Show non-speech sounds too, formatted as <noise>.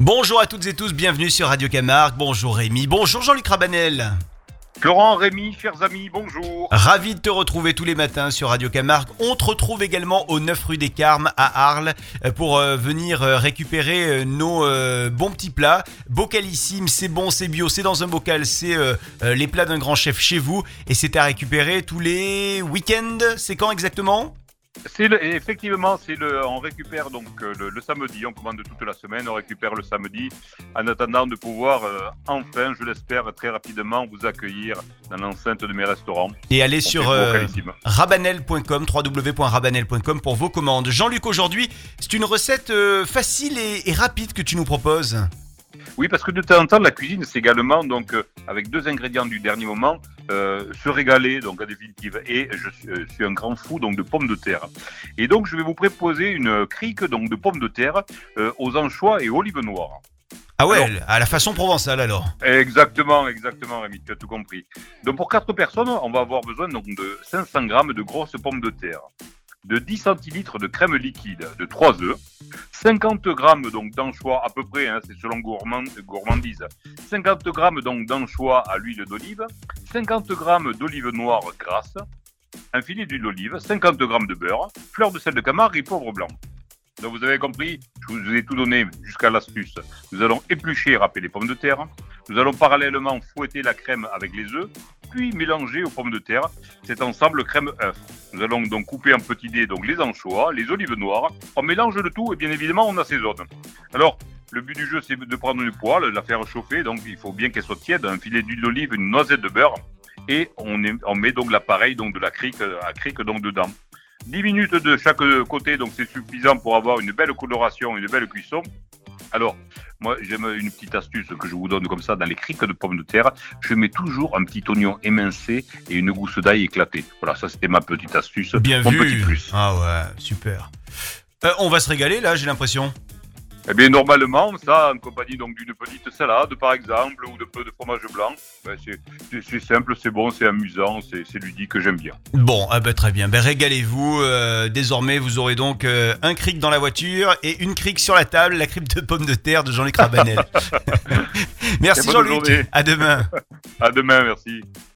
Bonjour à toutes et tous, bienvenue sur Radio Camargue. Bonjour Rémi, bonjour Jean-Luc Rabanel. Florent, Rémi, chers amis, bonjour. Ravi de te retrouver tous les matins sur Radio Camargue. On te retrouve également au 9 rue des Carmes à Arles euh, pour euh, venir euh, récupérer nos bons petits plats. Bocalissime, c'est bon, c'est bio, c'est dans un bocal, c'est les plats d'un grand chef chez vous et c'est à récupérer tous les week-ends. C'est quand exactement? Le- effectivement, c'est le, on récupère donc euh, le, le samedi, on commande toute la semaine, on récupère le samedi, en attendant de pouvoir euh, enfin, je l'espère, très rapidement vous accueillir dans l'enceinte de mes restaurants. Et allez On sur euh, rabanel.com, www.rabanel.com pour vos commandes. Jean-Luc, aujourd'hui, c'est une recette euh, facile et, et rapide que tu nous proposes. Oui, parce que de temps en temps, la cuisine, c'est également donc avec deux ingrédients du dernier moment, euh, se régaler donc en définitive. Et je suis, euh, suis un grand fou donc de pommes de terre. Et donc, je vais vous proposer une crique donc de pommes de terre euh, aux anchois et olives noires. Ah ouais, Alors- à la façon provençale alors. Exactement, exactement, Rémi, tu as tout compris. Donc pour quatre personnes, on va avoir besoin donc de 500 grammes de grosses pommes de terre, de 10 centilitres de crème liquide, de 3 œufs, 50 grammes d'anchois à peu près, hein, c'est selon gourmand, gourmandise, 50 grammes d'anchois à l'huile d'olive, 50 grammes d'olive noire grasse, un filet d'huile d'olive, 50 grammes de beurre, fleur de sel de Camargue et poivre blanc. Donc vous avez compris, je vous ai tout donné jusqu'à l'astuce. Nous allons éplucher et râper les pommes de terre. Nous allons parallèlement fouetter la crème avec les œufs, puis mélanger aux pommes de terre cet ensemble crème œuf. Nous allons donc couper en petits dés donc les anchois, les olives noires. On mélange le tout et bien évidemment on assaisonne. Alors le but du jeu c'est de prendre une poêle, la faire chauffer, donc il faut bien qu'elle soit tiède, un filet d'huile d'olive, une noisette de beurre et on, met donc l'appareil donc de la crique à crique donc dedans. 10 minutes de chaque côté, donc c'est suffisant pour avoir une belle coloration, une belle cuisson. Alors, moi, j'aime une petite astuce que je vous donne comme ça dans les criques de pommes de terre. Je mets toujours un petit oignon émincé et une gousse d'ail éclatée. Voilà, ça c'était ma petite astuce, Bien mon vu. petit plus. Ah ouais, super. Euh, on va se régaler là, j'ai l'impression. Eh bien, normalement, ça, en compagnie donc d'une petite salade, par exemple, ou de peu de fromage blanc, ben, c'est- simple, c'est bon, c'est amusant, c'est ludique, j'aime bien. Bon, ah bah, très bien. Ben, régalez-vous. Euh, désormais, vous aurez donc euh, un cric dans la voiture et une cric sur la table, la crique de pommes de terre de Jean-Luc Rabanel. <laughs> Merci Jean-Luc. À demain. <laughs> À demain, merci.